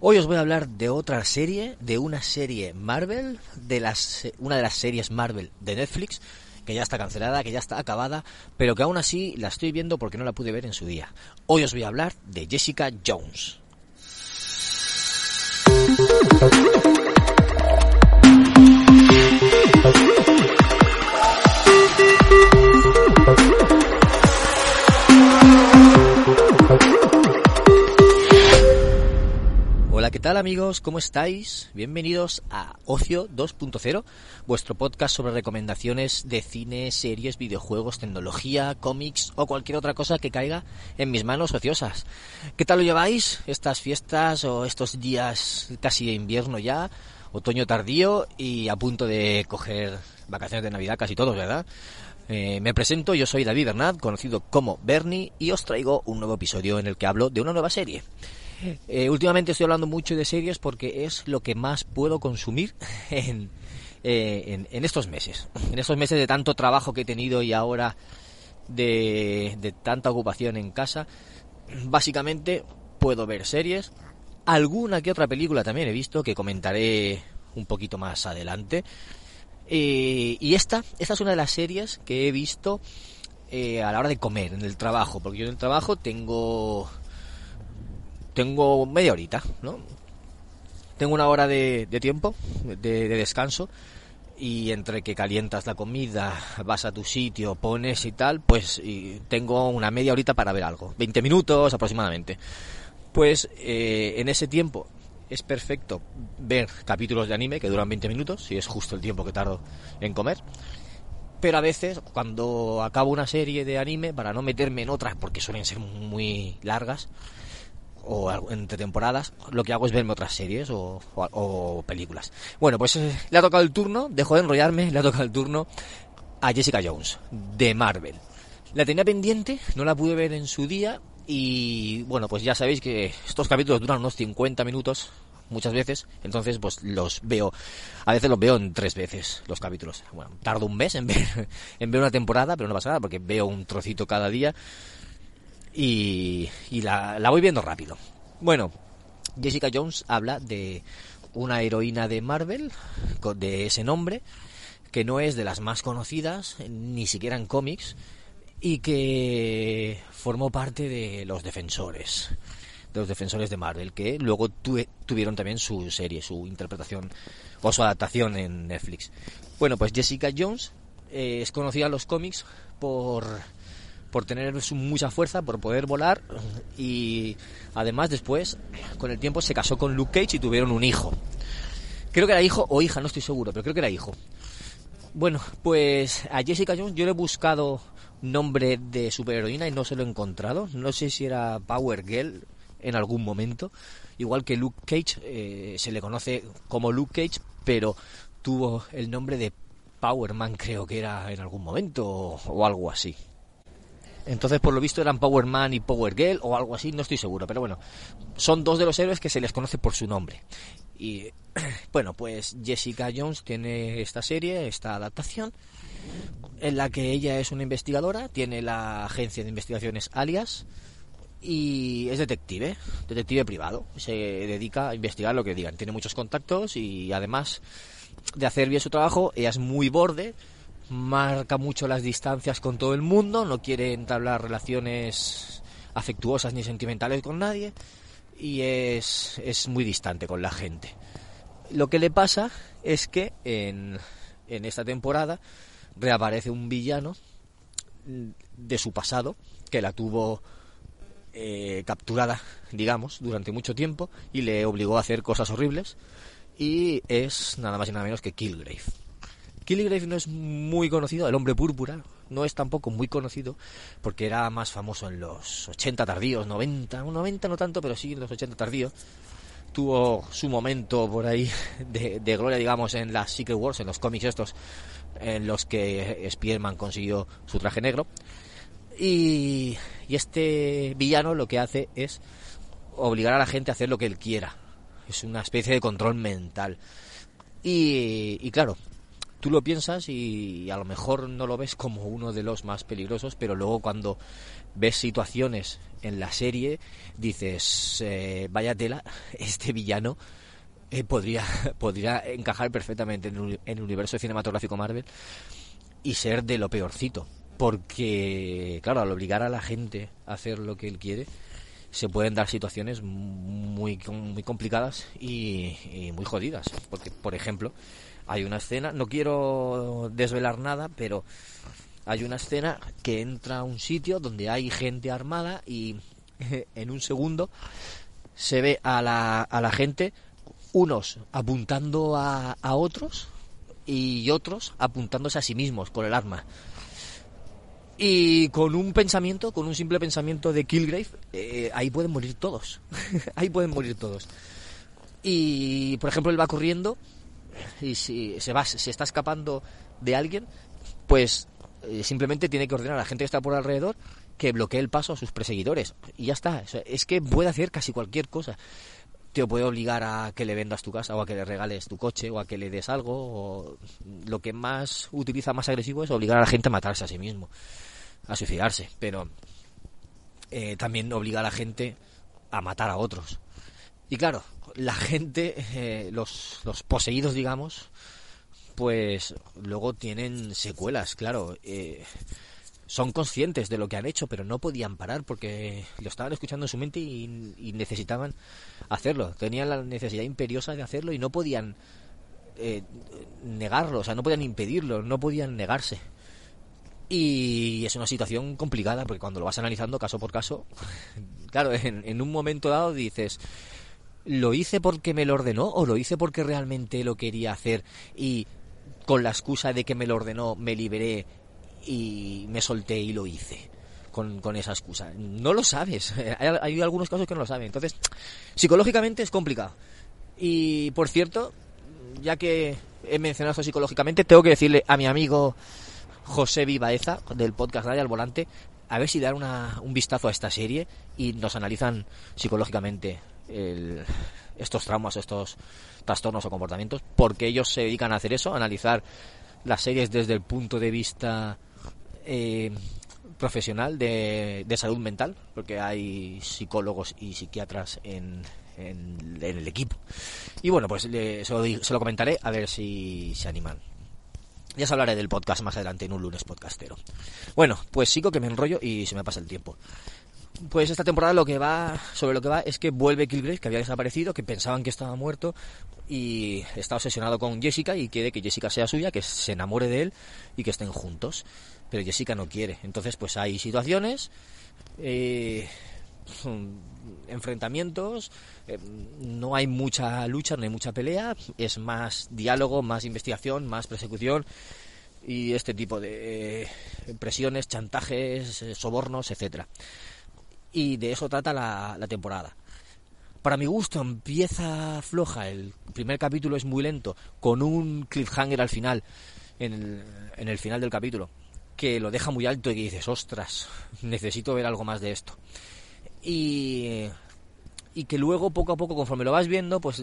Hoy os voy a hablar de otra serie, de una serie Marvel, de las, una de las series Marvel de Netflix, que ya está cancelada, que ya está acabada, pero que aún así la estoy viendo porque no la pude ver en su día. Hoy os voy a hablar de Jessica Jones. Tal amigos? ¿Cómo estáis? Bienvenidos a Ocio 2.0, vuestro podcast sobre recomendaciones de cine, series, videojuegos, tecnología, cómics o cualquier otra cosa que caiga en mis manos ociosas. ¿Qué tal lo lleváis estas fiestas o estos días casi de invierno ya, otoño tardío y a punto de coger vacaciones de Navidad casi todos, ¿verdad? Eh, me presento, yo soy David Bernat, conocido como Bernie, y os traigo un nuevo episodio en el que hablo de una nueva serie. Eh, últimamente estoy hablando mucho de series porque es lo que más puedo consumir en, eh, en, estos meses. En estos meses de tanto trabajo que he tenido y ahora de, de tanta ocupación en casa, básicamente puedo ver series. Alguna que otra película también he visto que comentaré un poquito más adelante. Eh, y esta, esta es una de las series que he visto a la hora de comer en el trabajo, porque yo en el trabajo tengo tengo media horita, ¿no? Tengo una hora de, tiempo, de, descanso, y entre que calientas la comida, vas a tu sitio, pones y tal, pues tengo una media horita para ver algo, 20 minutos aproximadamente. Pues eh, en ese tiempo es perfecto ver capítulos de anime que duran 20 minutos, si es justo el tiempo que tardo en comer. Pero a veces, cuando acabo una serie de anime, para no meterme en otras, porque suelen ser muy largas, o entre temporadas, lo que hago es verme otras series o, películas. Bueno, pues eh, le ha tocado el turno, dejo de enrollarme, le ha tocado el turno a Jessica Jones, de Marvel. La tenía pendiente, no la pude ver en su día y bueno, pues ya sabéis que estos capítulos duran unos 50 minutos muchas veces, entonces pues los veo, a veces los veo en tres veces los capítulos. Bueno, tardo un mes en ver, en ver una temporada, pero no pasa nada porque veo un trocito cada día y, la, voy viendo rápido. Bueno, Jessica Jones habla de una heroína de Marvel de ese nombre que no es de las más conocidas, ni siquiera en cómics, y que formó parte de los defensores, de los defensores de Marvel, que luego tuvieron también su serie, su interpretación o su adaptación en Netflix. Bueno, pues Jessica Jones eh, es conocida en los cómics por por tener mucha fuerza, por poder volar y además después, con el tiempo, se casó con Luke Cage y tuvieron un hijo. Creo que era hijo o hija, no estoy seguro, pero creo que era hijo. Bueno, pues a Jessica Jones yo le he buscado nombre de superheroína y no se lo he encontrado. No sé si era Power Girl en algún momento. Igual que Luke Cage, eh, se le conoce como Luke Cage, pero tuvo el nombre de Power Man, creo que era en algún momento o algo así. Entonces, por lo visto, eran Power Man y Power Girl o algo así, no estoy seguro. Pero bueno, son dos de los héroes que se les conoce por su nombre. Y bueno, pues Jessica Jones tiene esta serie, esta adaptación, en la que ella es una investigadora, tiene la agencia de investigaciones Alias y es detective, detective privado. Se dedica a investigar lo que digan. Tiene muchos contactos y además de hacer bien su trabajo, ella es muy borde marca mucho las distancias con todo el mundo, no quiere entablar relaciones afectuosas ni sentimentales con nadie y es, es muy distante con la gente. Lo que le pasa es que en, en esta temporada reaparece un villano de su pasado que la tuvo eh, capturada, digamos, durante mucho tiempo y le obligó a hacer cosas horribles y es nada más y nada menos que Killgrave. Kilgrave no es muy conocido, el hombre púrpura, no es tampoco muy conocido porque era más famoso en los 80 tardíos, 90, 90 no tanto, pero sí en los 80 tardíos. Tuvo su momento por ahí de, de gloria, digamos, en las Secret Wars, en los cómics estos, en los que Spider-Man consiguió su traje negro. Y, y este villano lo que hace es obligar a la gente a hacer lo que él quiera. Es una especie de control mental. Y, y claro, tú lo piensas y a lo mejor no lo ves como uno de los más peligrosos, pero luego cuando ves situaciones en la serie dices, eh, vaya tela, este villano eh, podría, podría encajar perfectamente en, el universo cinematográfico Marvel y ser de lo peorcito. Porque, claro, al obligar a la gente a hacer lo que él quiere, se pueden dar situaciones muy, muy complicadas y, y muy jodidas. Porque, por ejemplo, hay una escena, no quiero desvelar nada, pero hay una escena que entra a un sitio donde hay gente armada y en un segundo se ve a la, a la gente unos apuntando a, a otros y otros apuntándose a sí mismos con el arma. Y con un pensamiento, con un simple pensamiento de Killgrave, eh, ahí pueden morir todos. ahí pueden morir todos. Y, por ejemplo, él va corriendo y si se va, se está escapando de alguien, pues eh, simplemente tiene que ordenar a la gente que está por alrededor que bloquee el paso a sus perseguidores. Y ya está. Es que puede hacer casi cualquier cosa. Te puede obligar a que le vendas tu casa o a que le regales tu coche o a que le des algo. O lo que más utiliza más agresivo es obligar a la gente a matarse a sí mismo, a suicidarse. Pero eh, también obliga a la gente a matar a otros. Y claro, la gente, eh, los, los poseídos, digamos, pues luego tienen secuelas, claro. Eh, son conscientes de lo que han hecho, pero no podían parar porque lo estaban escuchando en su mente y, y necesitaban hacerlo. Tenían la necesidad imperiosa de hacerlo y no podían eh, negarlo, o sea, no podían impedirlo, no podían negarse. Y es una situación complicada porque cuando lo vas analizando caso por caso, claro, en, en un momento dado dices, ¿lo hice porque me lo ordenó o lo hice porque realmente lo quería hacer y con la excusa de que me lo ordenó me liberé y me solté y lo hice? Con, con esa excusa. No lo sabes. Hay, algunos casos que no lo saben. Entonces, psicológicamente es complicado. Y por cierto, ya que he mencionado esto psicológicamente, tengo que decirle a mi amigo José Vivaeza del podcast Radio al Volante a ver si una, un vistazo a esta serie y nos analizan psicológicamente el, estos traumas, estos trastornos o comportamientos, porque ellos se dedican a hacer eso, a analizar las series desde el punto de vista eh, profesional de, de, salud mental, porque hay psicólogos y psiquiatras en, en, el equipo. Y bueno, pues le, se, lo, se, lo, comentaré a ver si se animan. Ya os hablaré del podcast más adelante en un lunes podcastero. Bueno, pues sigo que me enrollo y se me pasa el tiempo. Pues esta temporada lo que va, sobre lo que va es que vuelve Kilgrave, que había desaparecido, que pensaban que estaba muerto y está obsesionado con Jessica y quiere que Jessica sea suya, que se enamore de él y que estén juntos. Pero Jessica no quiere. Entonces pues hay situaciones, eh, enfrentamientos, eh, no hay mucha lucha, no hay mucha pelea, es más diálogo, más investigación, más persecución y este tipo de eh, presiones, chantajes, sobornos, etcétera y de eso trata la, la, temporada. Para mi gusto empieza floja, el primer capítulo es muy lento, con un cliffhanger al final, en el, en el final del capítulo, que lo deja muy alto y que dices, ostras, necesito ver algo más de esto. Y, y que luego, poco a poco, conforme lo vas viendo, pues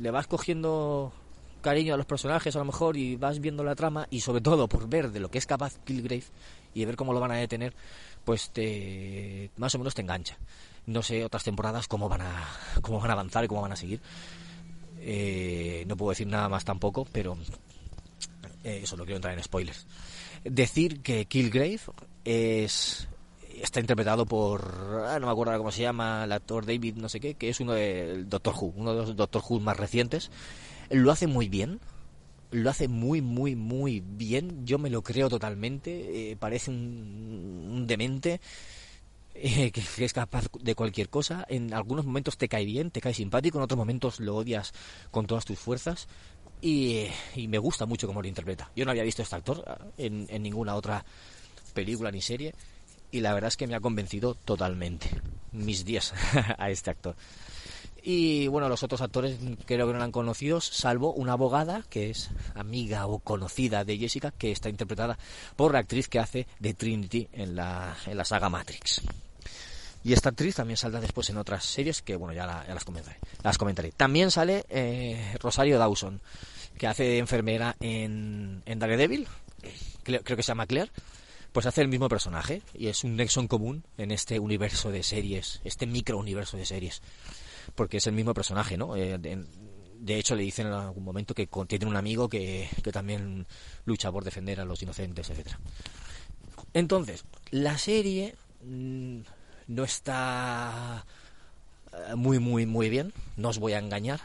le vas cogiendo cariño a los personajes a lo mejor y vas viendo la trama y sobre todo por ver de lo que es capaz Killgrave y ver cómo lo van a detener, pues te más o menos te engancha. No sé otras temporadas cómo van a cómo van a avanzar y cómo van a seguir. Eh, no puedo decir nada más tampoco, pero eh, eso no quiero entrar en spoilers. Decir que Killgrave es está interpretado por ah, no me acuerdo cómo se llama el actor David no sé qué que es uno del Doctor Who uno de los Doctor Who más recientes lo hace muy bien lo hace muy, muy, muy bien. Yo me lo creo totalmente. Eh, parece un, demente eh, que, es capaz de cualquier cosa. En algunos momentos te cae bien, te cae simpático, en otros momentos lo odias con todas tus fuerzas. y, me gusta mucho cómo lo interpreta. Yo no había visto a este actor en, en ninguna otra película ni serie y la verdad es que me ha convencido totalmente mis días a este actor. Y bueno, los otros actores creo que no eran conocidos, salvo una abogada que es amiga o conocida de Jessica, que está interpretada por la actriz que hace de Trinity en la, en la saga Matrix. Y esta actriz también saldrá después en otras series que, bueno, ya, las, comentaré, las comentaré. También sale eh, Rosario Dawson, que hace de enfermera en, en Daredevil, creo, creo que se llama Claire pues hace el mismo personaje y es un nexo común en este universo de series, este micro universo de series porque es el mismo personaje, ¿no? Eh, de, hecho, le dicen en algún momento que tiene un amigo que, también lucha por defender a los inocentes, etcétera. Entonces, la serie mm, no está eh, muy, muy, muy bien, no os voy a engañar,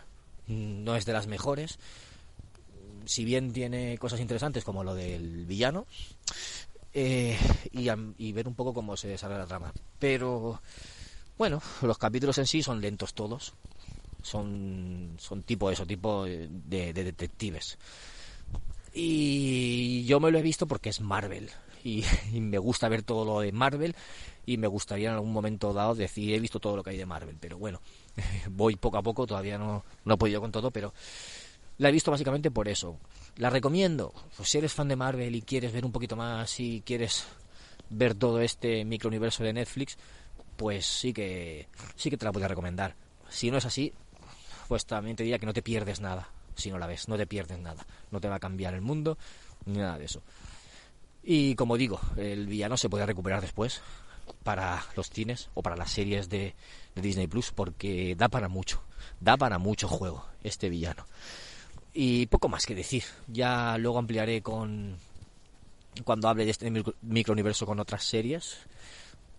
mm, no es de las mejores. Si bien tiene cosas interesantes como lo del villano, eh, y, y, ver un poco cómo se desarrolla la trama. Pero bueno, los capítulos en sí son lentos todos. Son, son tipo eso, tipo de, detectives. Y yo me lo he visto porque es Marvel. Y, me gusta ver todo lo de Marvel. Y me gustaría en algún momento dado decir, he visto todo lo que hay de Marvel. Pero bueno, voy poco a poco, todavía no, no he podido con todo, pero la he visto básicamente por eso. La recomiendo. Pues si eres fan de Marvel y quieres ver un poquito más, y quieres ver todo este microuniverso de Netflix, pues sí que sí que te la podría recomendar. Si no es así, pues también te diría que no te pierdes nada. Si no la ves, no te pierdes nada. No te va a cambiar el mundo ni nada de eso. Y como digo, el villano se puede recuperar después para los cines o para las series de, de Disney Plus porque da para mucho, da para mucho juego este villano. Y poco más que decir. Ya luego ampliaré con cuando hable de este microuniverso con otras series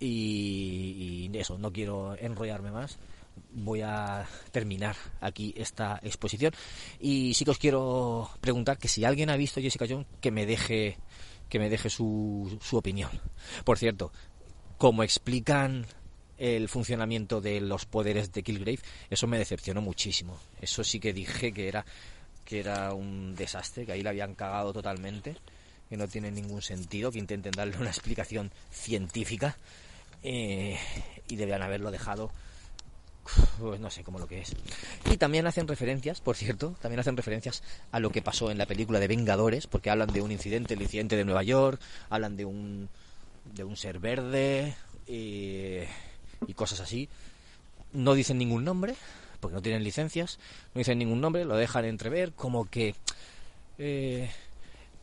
y, eso, no quiero enrollarme más. Voy a terminar aquí esta exposición. Y sí que os quiero preguntar que si alguien ha visto Jessica Jones, que me deje, que me deje su, su opinión. Por cierto, como explican el funcionamiento de los poderes de Killgrave, eso me decepcionó muchísimo. Eso sí que dije que era que era un desastre, que ahí la habían cagado totalmente, que no tiene ningún sentido, que intenten darle una explicación científica eh, y debían haberlo dejado pues no sé cómo lo que es. Y también hacen referencias, por cierto, también hacen referencias a lo que pasó en la película de Vengadores, porque hablan de un incidente, el incidente de Nueva York, hablan de un de un ser verde y, cosas así. No dicen ningún nombre, porque no tienen licencias, no dicen ningún nombre, lo dejan entrever como que eh,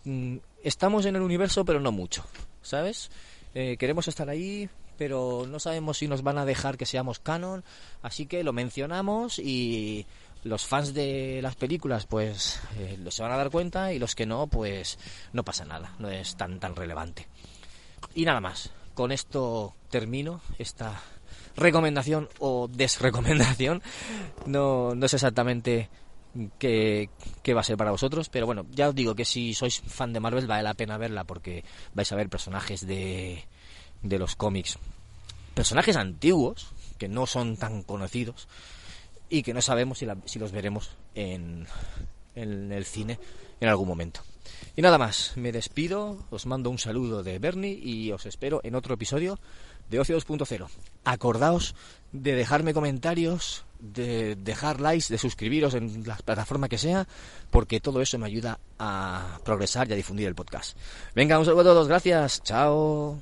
mm, estamos en el universo, pero no mucho, ¿sabes? Eh, queremos estar ahí, pero no sabemos si nos van a dejar que seamos canon, así que lo mencionamos y los fans de las películas pues eh, se van a dar cuenta y los que no pues no pasa nada, no es tan tan relevante. Y nada más, con esto termino esta recomendación o desrecomendación, no, no sé exactamente qué, va a ser para vosotros, pero bueno, ya os digo que si sois fan de Marvel vale la pena verla porque vais a ver personajes de, de los cómics. Personajes antiguos, que no son tan conocidos, y que no sabemos si, si los veremos en, en el cine en algún momento. Y nada más, me despido, os mando un saludo de Bernie y os espero en otro episodio de Ocio 2.0. Acordaos de dejarme comentarios, de dejar likes, de suscribiros en la plataforma que sea, porque todo eso me ayuda a progresar y a difundir el podcast. Venga, un saludo a todos, gracias, chao.